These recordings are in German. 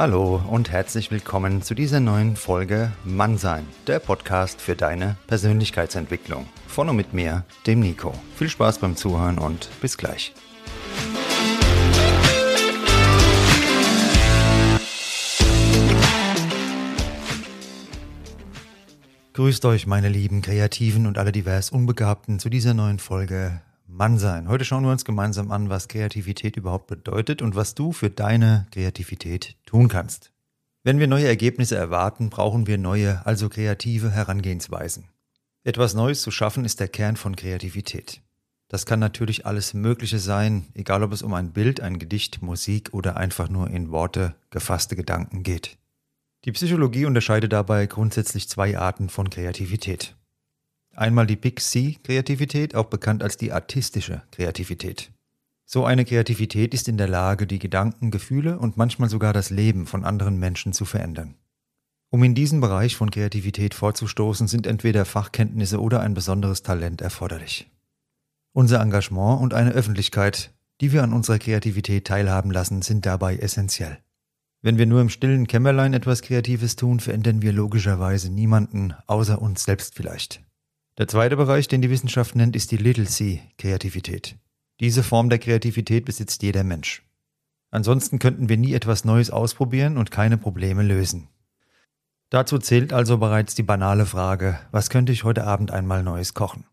Hallo und herzlich willkommen zu dieser neuen Folge Mannsein, der Podcast für deine Persönlichkeitsentwicklung. Von und mit mir, dem Nico. Viel Spaß beim Zuhören und bis gleich. Grüßt euch, meine lieben Kreativen und alle divers Unbegabten, zu dieser neuen Folge Mannsein. Heute schauen wir uns gemeinsam an, was Kreativität überhaupt bedeutet und was du für deine Kreativität tun kannst. Wenn wir neue Ergebnisse erwarten, brauchen wir neue, also kreative Herangehensweisen. Etwas Neues zu schaffen ist der Kern von Kreativität. Das kann natürlich alles Mögliche sein, egal ob es um ein Bild, ein Gedicht, Musik oder einfach nur in Worte gefasste Gedanken geht. Die Psychologie unterscheidet dabei grundsätzlich zwei Arten von Kreativität. Einmal die Big C-Kreativität, auch bekannt als die artistische Kreativität. So eine Kreativität ist in der Lage, die Gedanken, Gefühle und manchmal sogar das Leben von anderen Menschen zu verändern. Um in diesen Bereich von Kreativität vorzustoßen, sind entweder Fachkenntnisse oder ein besonderes Talent erforderlich. Unser Engagement und eine Öffentlichkeit, die wir an unserer Kreativität teilhaben lassen, sind dabei essentiell. Wenn wir nur im stillen Kämmerlein etwas Kreatives tun, verändern wir logischerweise niemanden, außer uns selbst vielleicht. Der zweite Bereich, den die Wissenschaft nennt, ist die Little C Kreativität. Diese Form der Kreativität besitzt jeder Mensch. Ansonsten könnten wir nie etwas Neues ausprobieren und keine Probleme lösen. Dazu zählt also bereits die banale Frage, was könnte ich heute Abend einmal Neues kochen?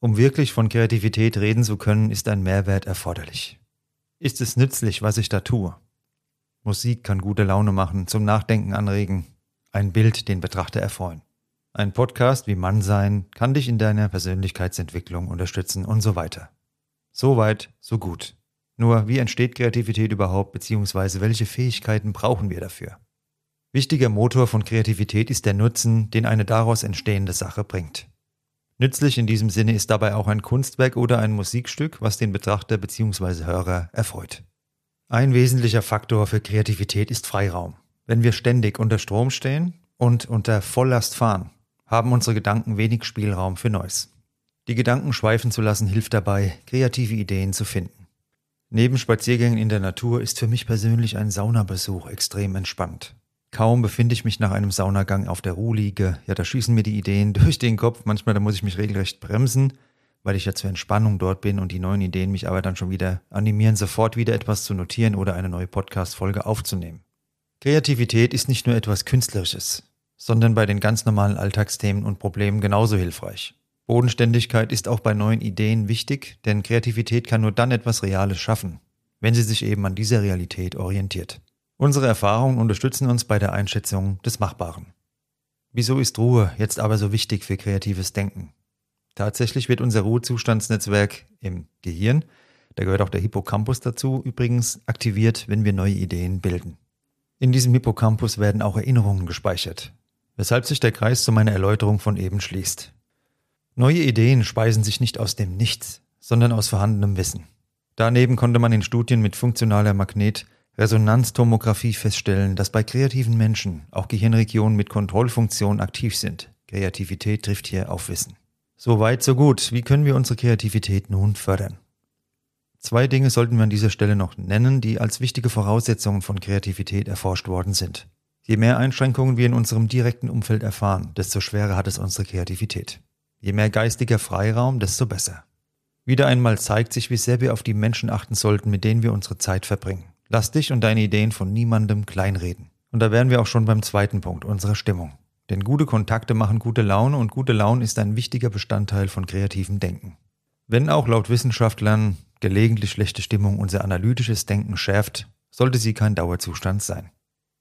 Um wirklich von Kreativität reden zu können, ist ein Mehrwert erforderlich. Ist es nützlich, was ich da tue? Musik kann gute Laune machen, zum Nachdenken anregen, ein Bild den Betrachter erfreuen. Ein Podcast wie Mann sein kann dich in deiner Persönlichkeitsentwicklung unterstützen und so weiter. So weit, so gut. Nur, wie entsteht Kreativität überhaupt, beziehungsweise welche Fähigkeiten brauchen wir dafür? Wichtiger Motor von Kreativität ist der Nutzen, den eine daraus entstehende Sache bringt. Nützlich in diesem Sinne ist dabei auch ein Kunstwerk oder ein Musikstück, was den Betrachter bzw. Hörer erfreut. Ein wesentlicher Faktor für Kreativität ist Freiraum. Wenn wir ständig unter Strom stehen und unter Volllast fahren, haben unsere Gedanken wenig Spielraum für Neues. Die Gedanken schweifen zu lassen hilft dabei, kreative Ideen zu finden. Neben Spaziergängen in der Natur ist für mich persönlich ein Saunabesuch extrem entspannt. Kaum befinde ich mich nach einem Saunagang auf der Ruhliege, ja, da schießen mir die Ideen durch den Kopf, manchmal da muss ich mich regelrecht bremsen, weil ich ja zur Entspannung dort bin und die neuen Ideen mich aber dann schon wieder animieren, sofort wieder etwas zu notieren oder eine neue Podcast-Folge aufzunehmen. Kreativität ist nicht nur etwas Künstlerisches, sondern bei den ganz normalen Alltagsthemen und Problemen genauso hilfreich. Bodenständigkeit ist auch bei neuen Ideen wichtig, denn Kreativität kann nur dann etwas Reales schaffen, wenn sie sich eben an dieser Realität orientiert. Unsere Erfahrungen unterstützen uns bei der Einschätzung des Machbaren. Wieso ist Ruhe jetzt aber so wichtig für kreatives Denken? Tatsächlich wird unser Ruhezustandsnetzwerk im Gehirn, da gehört auch der Hippocampus dazu, übrigens aktiviert, wenn wir neue Ideen bilden. In diesem Hippocampus werden auch Erinnerungen gespeichert, weshalb sich der Kreis zu meiner Erläuterung von eben schließt. Neue Ideen speisen sich nicht aus dem Nichts, sondern aus vorhandenem Wissen. Daneben konnte man in Studien mit funktionaler Magnetresonanztomographie feststellen, dass bei kreativen Menschen auch Gehirnregionen mit Kontrollfunktion aktiv sind. Kreativität trifft hier auf Wissen. So weit, so gut. Wie können wir unsere Kreativität nun fördern? Zwei Dinge sollten wir an dieser Stelle noch nennen, die als wichtige Voraussetzungen von Kreativität erforscht worden sind. Je mehr Einschränkungen wir in unserem direkten Umfeld erfahren, desto schwerer hat es unsere Kreativität. Je mehr geistiger Freiraum, desto besser. Wieder einmal zeigt sich, wie sehr wir auf die Menschen achten sollten, mit denen wir unsere Zeit verbringen. Lass dich und deine Ideen von niemandem kleinreden. Und da wären wir auch schon beim zweiten Punkt, unserer Stimmung. Denn gute Kontakte machen gute Laune und gute Laune ist ein wichtiger Bestandteil von kreativem Denken. Wenn auch laut Wissenschaftlern gelegentlich schlechte Stimmung unser analytisches Denken schärft, sollte sie kein Dauerzustand sein.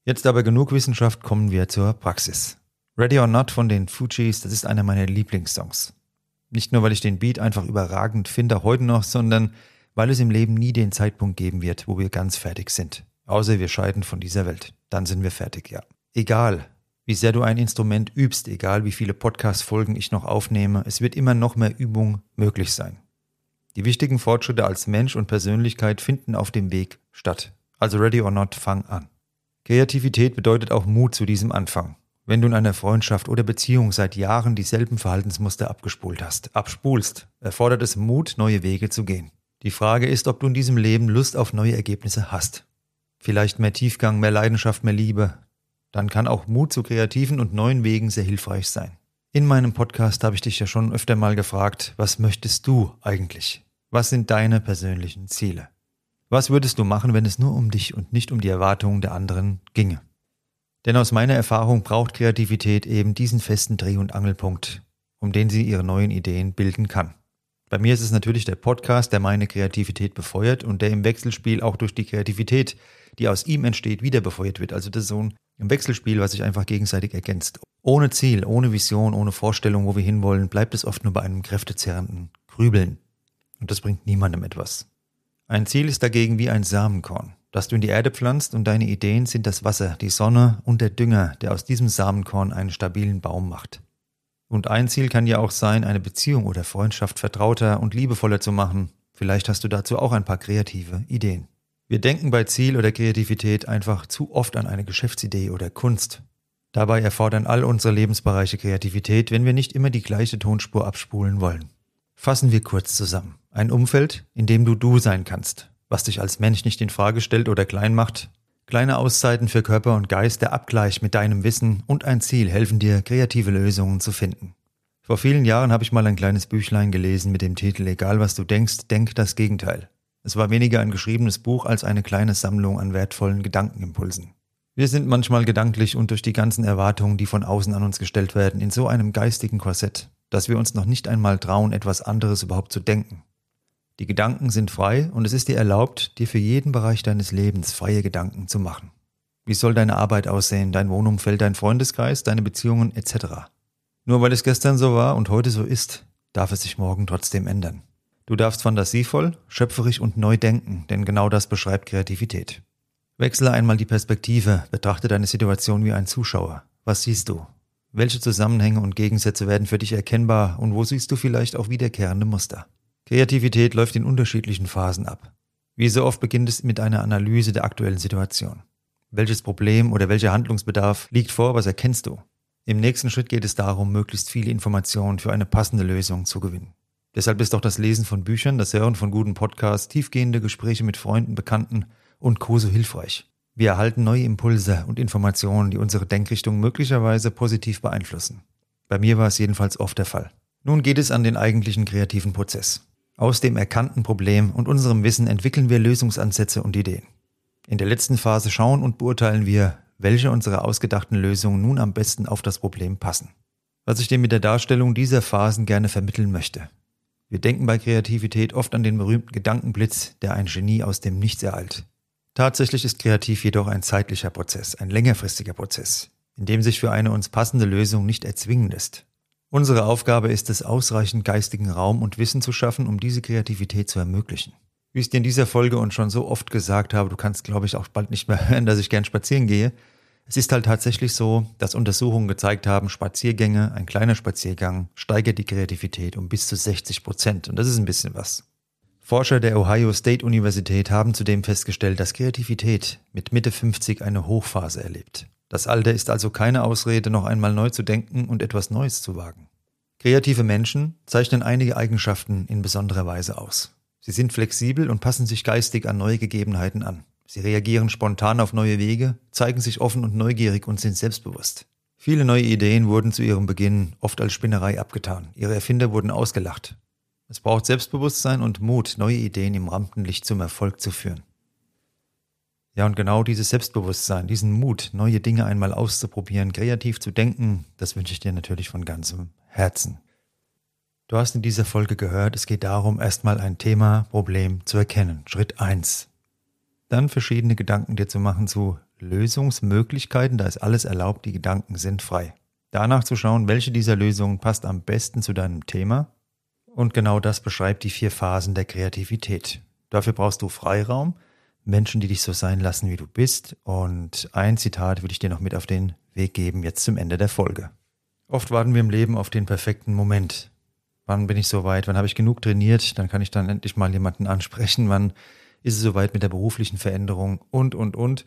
Jetzt aber genug Wissenschaft, kommen wir zur Praxis. Ready or Not von den Fujis, das ist einer meiner Lieblingssongs. Nicht nur, weil ich den Beat einfach überragend finde, heute noch, sondern weil es im Leben nie den Zeitpunkt geben wird, wo wir ganz fertig sind. Außer wir scheiden von dieser Welt. Dann sind wir fertig, ja. Egal, wie sehr du ein Instrument übst, egal wie viele Podcast-Folgen ich noch aufnehme, es wird immer noch mehr Übung möglich sein. Die wichtigen Fortschritte als Mensch und Persönlichkeit finden auf dem Weg statt. Also ready or not, fang an. Kreativität bedeutet auch Mut zu diesem Anfang. Wenn du in einer Freundschaft oder Beziehung seit Jahren dieselben Verhaltensmuster abgespult hast, abspulst, erfordert es Mut, neue Wege zu gehen. Die Frage ist, ob du in diesem Leben Lust auf neue Ergebnisse hast. vielleicht mehr Tiefgang, mehr Leidenschaft, mehr Liebe, dann kann auch Mut zu kreativen und neuen Wegen sehr hilfreich sein. In meinem Podcast habe ich dich ja schon öfter mal gefragt, was möchtest du eigentlich? Was sind deine persönlichen Ziele? Was würdest du machen, wenn es nur um dich und nicht um die Erwartungen der anderen ginge? Denn aus meiner Erfahrung braucht Kreativität eben diesen festen Dreh- und Angelpunkt, um den sie ihre neuen Ideen bilden kann. Bei mir ist es natürlich der Podcast, der meine Kreativität befeuert und der im Wechselspiel auch durch die Kreativität, die aus ihm entsteht, wieder befeuert wird. Also das ist so ein Wechselspiel, was sich einfach gegenseitig ergänzt. Ohne Ziel, ohne Vision, ohne Vorstellung, wo wir hinwollen, bleibt es oft nur bei einem kräftezerrenden Grübeln. Und das bringt niemandem etwas. Ein Ziel ist dagegen wie ein Samenkorn, das du in die Erde pflanzt und deine Ideen sind das Wasser, die Sonne und der Dünger, der aus diesem Samenkorn einen stabilen Baum macht. Und ein Ziel kann ja auch sein, eine Beziehung oder Freundschaft vertrauter und liebevoller zu machen. Vielleicht hast du dazu auch ein paar kreative Ideen. Wir denken bei Ziel oder Kreativität einfach zu oft an eine Geschäftsidee oder Kunst. Dabei erfordern all unsere Lebensbereiche Kreativität, wenn wir nicht immer die gleiche Tonspur abspulen wollen. Fassen wir kurz zusammen. Ein Umfeld, in dem du du sein kannst, was dich als Mensch nicht in Frage stellt oder klein macht. Kleine Auszeiten für Körper und Geist, der Abgleich mit deinem Wissen und ein Ziel helfen dir, kreative Lösungen zu finden. Vor vielen Jahren habe ich mal ein kleines Büchlein gelesen mit dem Titel Egal was du denkst, denk das Gegenteil. Es war weniger ein geschriebenes Buch als eine kleine Sammlung an wertvollen Gedankenimpulsen. Wir sind manchmal gedanklich und durch die ganzen Erwartungen, die von außen an uns gestellt werden, in so einem geistigen Korsett, dass wir uns noch nicht einmal trauen, etwas anderes überhaupt zu denken. Die Gedanken sind frei und es ist dir erlaubt, dir für jeden Bereich deines Lebens freie Gedanken zu machen. Wie soll deine Arbeit aussehen, dein Wohnumfeld, dein Freundeskreis, deine Beziehungen etc. Nur weil es gestern so war und heute so ist, darf es sich morgen trotzdem ändern. Du darfst fantasievoll, schöpferisch und neu denken, denn genau das beschreibt Kreativität. Wechsle einmal die Perspektive, betrachte deine Situation wie ein Zuschauer. Was siehst du? Welche Zusammenhänge und Gegensätze werden für dich erkennbar und wo siehst du vielleicht auch wiederkehrende Muster? Kreativität läuft in unterschiedlichen Phasen ab. Wie so oft beginnt es mit einer Analyse der aktuellen Situation. Welches Problem oder welcher Handlungsbedarf liegt vor, was erkennst du? Im nächsten Schritt geht es darum, möglichst viele Informationen für eine passende Lösung zu gewinnen. Deshalb ist auch das Lesen von Büchern, das Hören von guten Podcasts, tiefgehende Gespräche mit Freunden, Bekannten und Co. so hilfreich. Wir erhalten neue Impulse und Informationen, die unsere Denkrichtung möglicherweise positiv beeinflussen. Bei mir war es jedenfalls oft der Fall. Nun geht es an den eigentlichen kreativen Prozess. Aus dem erkannten Problem und unserem Wissen entwickeln wir Lösungsansätze und Ideen. In der letzten Phase schauen und beurteilen wir, welche unserer ausgedachten Lösungen nun am besten auf das Problem passen. Was ich dir mit der Darstellung dieser Phasen gerne vermitteln möchte. Wir denken bei Kreativität oft an den berühmten Gedankenblitz, der ein Genie aus dem Nichts ereilt. Tatsächlich ist kreativ jedoch ein zeitlicher Prozess, ein längerfristiger Prozess, in dem sich für eine uns passende Lösung nicht erzwingen lässt. Unsere Aufgabe ist es, ausreichend geistigen Raum und Wissen zu schaffen, um diese Kreativität zu ermöglichen. Wie ich dir in dieser Folge und schon so oft gesagt habe, du kannst, glaube ich, auch bald nicht mehr hören, dass ich gern spazieren gehe. Es ist halt tatsächlich so, dass Untersuchungen gezeigt haben, Spaziergänge, ein kleiner Spaziergang, steigert die Kreativität um bis zu 60 Prozent. Und das ist ein bisschen was. Forscher der Ohio State Universität haben zudem festgestellt, dass Kreativität mit Mitte 50 eine Hochphase erlebt. Das Alter ist also keine Ausrede, noch einmal neu zu denken und etwas Neues zu wagen. Kreative Menschen zeichnen einige Eigenschaften in besonderer Weise aus. Sie sind flexibel und passen sich geistig an neue Gegebenheiten an. Sie reagieren spontan auf neue Wege, zeigen sich offen und neugierig und sind selbstbewusst. Viele neue Ideen wurden zu ihrem Beginn oft als Spinnerei abgetan. Ihre Erfinder wurden ausgelacht. Es braucht Selbstbewusstsein und Mut, neue Ideen im Rampenlicht zum Erfolg zu führen. Ja, und genau dieses Selbstbewusstsein, diesen Mut, neue Dinge einmal auszuprobieren, kreativ zu denken, das wünsche ich dir natürlich von ganzem Herzen. Du hast in dieser Folge gehört, es geht darum, erstmal ein Thema, Problem zu erkennen. Schritt eins. Dann verschiedene Gedanken dir zu machen zu Lösungsmöglichkeiten, da ist alles erlaubt, die Gedanken sind frei. Danach zu schauen, welche dieser Lösungen passt am besten zu deinem Thema und genau das beschreibt die vier Phasen der Kreativität. Dafür brauchst du Freiraum, Menschen, die dich so sein lassen, wie du bist. Und ein Zitat würde ich dir noch mit auf den Weg geben, jetzt zum Ende der Folge. Oft warten wir im Leben auf den perfekten Moment. Wann bin ich soweit? Wann habe ich genug trainiert? Dann kann ich dann endlich mal jemanden ansprechen. Wann ist es soweit mit der beruflichen Veränderung? Und, und, und.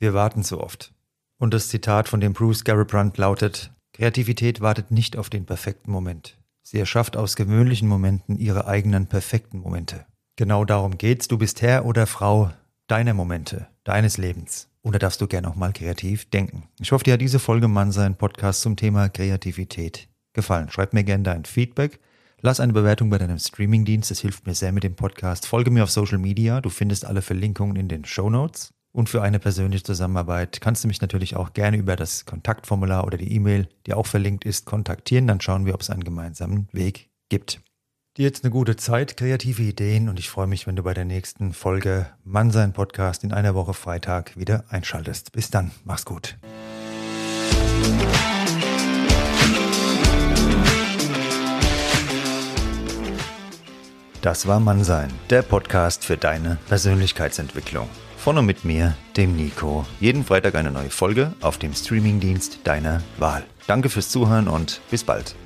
Wir warten zu oft. Und das Zitat von dem Bruce Garibrand lautet, Kreativität wartet nicht auf den perfekten Moment. Sie erschafft aus gewöhnlichen Momenten ihre eigenen perfekten Momente. Genau darum geht's. Du bist Herr oder Frau deiner Momente, deines Lebens. Und da darfst du gerne auch mal kreativ denken. Ich hoffe, dir hat diese Folge Mannsein Podcast zum Thema Kreativität gefallen. Schreib mir gerne dein Feedback. Lass eine Bewertung bei deinem Streamingdienst, das hilft mir sehr mit dem Podcast. Folge mir auf Social Media, du findest alle Verlinkungen in den Show Notes. Und für eine persönliche Zusammenarbeit kannst du mich natürlich auch gerne über das Kontaktformular oder die E-Mail, die auch verlinkt ist, kontaktieren. Dann schauen wir, ob es einen gemeinsamen Weg gibt. Dir jetzt eine gute Zeit, kreative Ideen und ich freue mich, wenn du bei der nächsten Folge Mannsein Podcast in einer Woche Freitag wieder einschaltest. Bis dann, mach's gut. Das war Mannsein, der Podcast für deine Persönlichkeitsentwicklung. Von und mit mir, dem Nico. Jeden Freitag eine neue Folge auf dem Streamingdienst deiner Wahl. Danke fürs Zuhören und bis bald.